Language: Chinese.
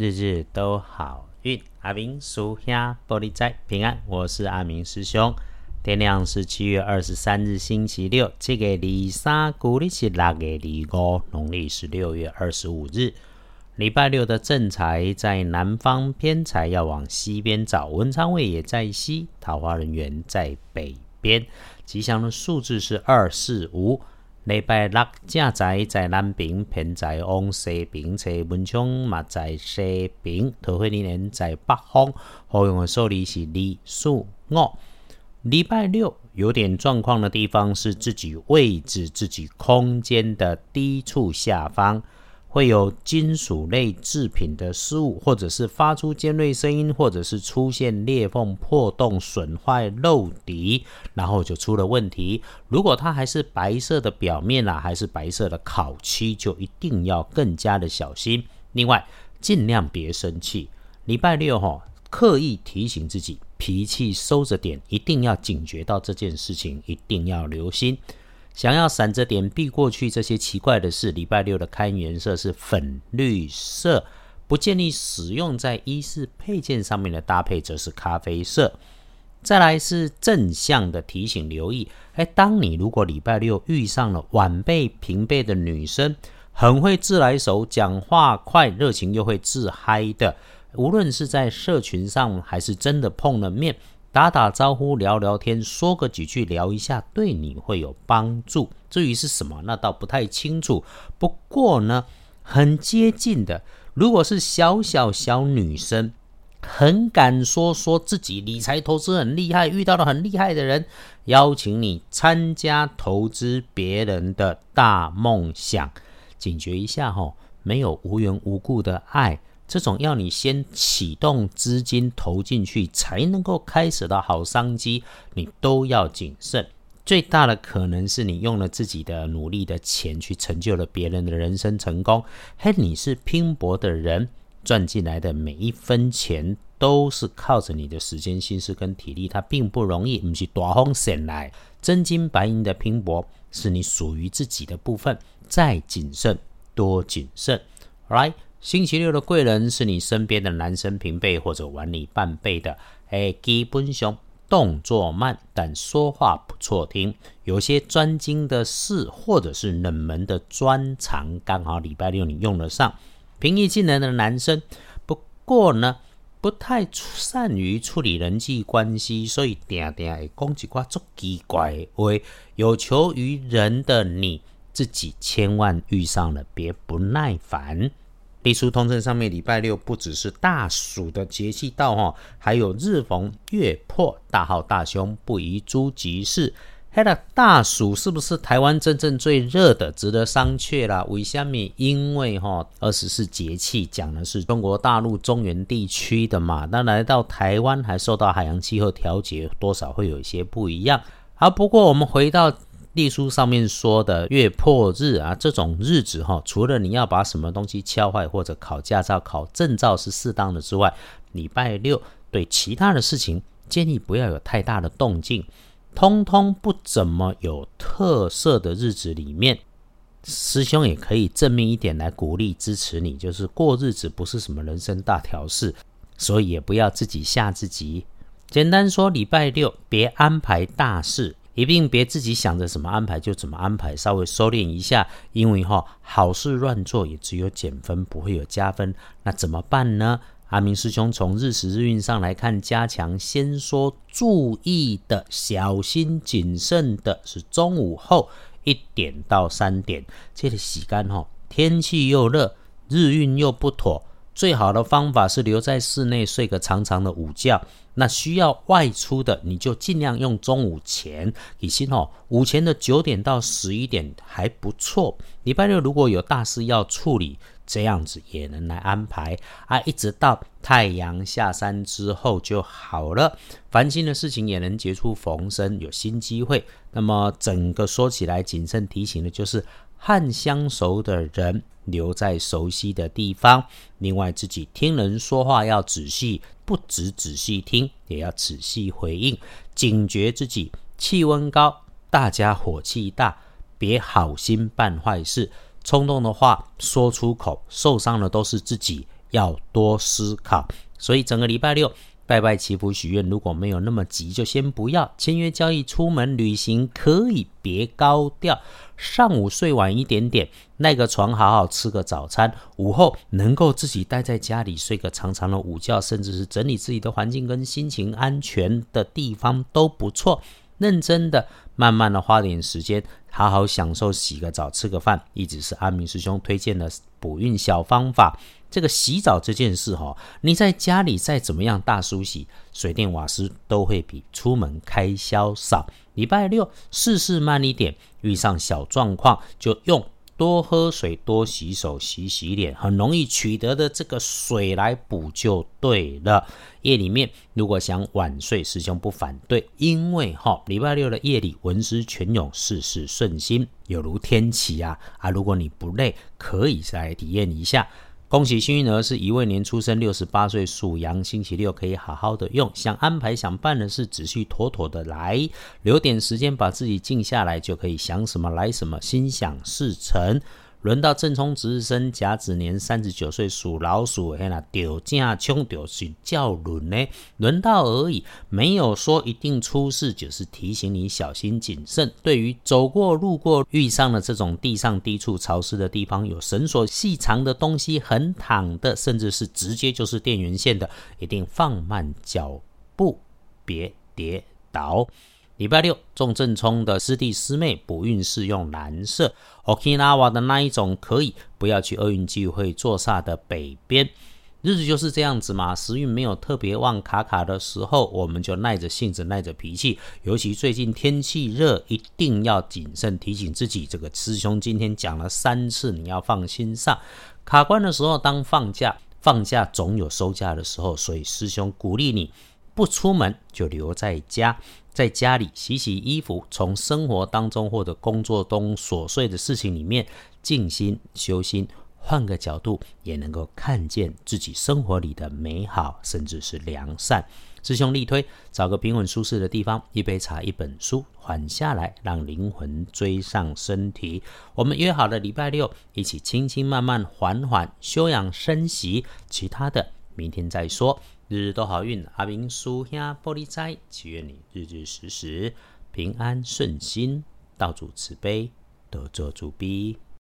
日日都好运。阿明属下玻璃仔平安，我是阿明师兄。天亮是七月二十三日星期六，这个二三古历是六月二五，农历是六月二十五日。礼拜六的正财在南方，偏财要往西边找。文昌位也在西，桃花人员在北边。吉祥的数字是二四五。礼拜六正在在南平，偏在往西平，车。文昌嘛在西平，桃花人在北方。好用的数字是二四五。礼拜六有点状况的地方是自己位置、自己空间的低处下方。会有金属类制品的失误，或者是发出尖锐声音，或者是出现裂缝、破洞、损坏、漏底，然后就出了问题。如果它还是白色的表面啊，还是白色的烤漆，就一定要更加的小心。另外，尽量别生气。礼拜六哈，刻意提醒自己脾气收着点，一定要警觉到这件事情，一定要留心。想要闪着点避过去这些奇怪的事，礼拜六的开颜色是粉绿色，不建议使用在衣饰配件上面的搭配则是咖啡色。再来是正向的提醒，留意，哎，当你如果礼拜六遇上了晚辈平辈的女生，很会自来熟，讲话快，热情又会自嗨的，无论是在社群上还是真的碰了面。打打招呼，聊聊天，说个几句，聊一下，对你会有帮助。至于是什么，那倒不太清楚。不过呢，很接近的。如果是小小小女生，很敢说说自己理财投资很厉害，遇到了很厉害的人，邀请你参加投资别人的大梦想，警觉一下哈，没有无缘无故的爱。这种要你先启动资金投进去，才能够开始的好商机，你都要谨慎。最大的可能是你用了自己的努力的钱去成就了别人的人生成功，嘿，你是拼搏的人，赚进来的每一分钱都是靠着你的时间、心思跟体力，它并不容易，不是大风险来，真金白银的拼搏是你属于自己的部分，再谨慎，多谨慎来。星期六的贵人是你身边的男生平辈或者晚你半辈的，哎，基本上动作慢，但说话不错听。有些专精的事或者是冷门的专长，刚好礼拜六你用得上。平易近人的男生，不过呢，不太善于处理人际关系，所以定定会讲几句足奇怪的话。有求于人的你自己，千万遇上了别不耐烦。历书通证上面，礼拜六不只是大暑的节气到哈，还有日逢月破，大号大凶，不宜诸吉事。嘿了，大暑是不是台湾真正最热的，值得商榷啦？为虾米？因为哈，二十四节气讲的是中国大陆中原地区的嘛，那来到台湾还受到海洋气候调节，多少会有一些不一样。好，不过我们回到。历书上面说的月破日啊，这种日子哈，除了你要把什么东西敲坏或者考驾照、考证照是适当的之外，礼拜六对其他的事情建议不要有太大的动静，通通不怎么有特色的日子里面，师兄也可以正面一点来鼓励支持你，就是过日子不是什么人生大条事，所以也不要自己吓自己。简单说，礼拜六别安排大事。一定别自己想着怎么安排就怎么安排，稍微收敛一下，因为哈好事乱做也只有减分，不会有加分。那怎么办呢？阿明师兄从日时日运上来看，加强先说注意的、小心谨慎的是中午后一点到三点，这里洗干哈，天气又热，日运又不妥。最好的方法是留在室内睡个长长的午觉。那需要外出的，你就尽量用中午前。以心哦，午前的九点到十一点还不错。礼拜六如果有大事要处理，这样子也能来安排啊。一直到太阳下山之后就好了。烦心的事情也能结出逢生，有新机会。那么整个说起来，谨慎提醒的就是。和相熟的人留在熟悉的地方。另外，自己听人说话要仔细，不只仔细听，也要仔细回应，警觉自己气温高，大家火气大，别好心办坏事。冲动的话说出口，受伤的都是自己，要多思考。所以整个礼拜六。拜拜祈福许愿，如果没有那么急，就先不要签约交易。出门旅行可以别高调，上午睡晚一点点，赖个床好好吃个早餐。午后能够自己待在家里睡个长长的午觉，甚至是整理自己的环境跟心情安全的地方都不错。认真的，慢慢的花点时间，好好享受洗个澡、吃个饭，一直是阿明师兄推荐的补运小方法。这个洗澡这件事哈，你在家里再怎么样大梳洗，水电瓦斯都会比出门开销少。礼拜六事事慢一点，遇上小状况就用多喝水、多洗手、洗洗脸，很容易取得的这个水来补就对了。夜里面如果想晚睡，师兄不反对，因为哈礼拜六的夜里文思泉涌，事事顺心，有如天启啊啊！如果你不累，可以再体验一下。恭喜幸运儿是一位年出生，六十八岁属羊，星期六可以好好的用。想安排想办的事，只需妥妥的来，留点时间把自己静下来，就可以想什么来什么，心想事成。轮到正冲值日生甲子年三十九岁属老鼠，嘿啦，丢架冲丢是叫轮呢？轮到而已，没有说一定出事，就是提醒你小心谨慎。对于走过路过遇上了这种地上低处潮湿的地方，有绳索细长的东西横躺的，甚至是直接就是电源线的，一定放慢脚步，别跌倒。礼拜六重正冲的师弟师妹补运是用蓝色，Okinawa 的那一种可以，不要去厄运聚会坐煞的北边。日子就是这样子嘛，时运没有特别旺卡卡的时候，我们就耐着性子耐着脾气。尤其最近天气热，一定要谨慎提醒自己。这个师兄今天讲了三次，你要放心上。卡关的时候当放假，放假总有收假的时候，所以师兄鼓励你。不出门就留在家，在家里洗洗衣服，从生活当中或者工作中琐碎的事情里面静心修心，换个角度也能够看见自己生活里的美好，甚至是良善。师兄力推，找个平稳舒适的地方，一杯茶，一本书，缓下来，让灵魂追上身体。我们约好了礼拜六一起轻轻慢慢缓缓休养生息，其他的明天再说。日日都好运，阿明叔兄玻璃斋，祈愿你日日时时平安顺心，道主慈悲，得做主逼。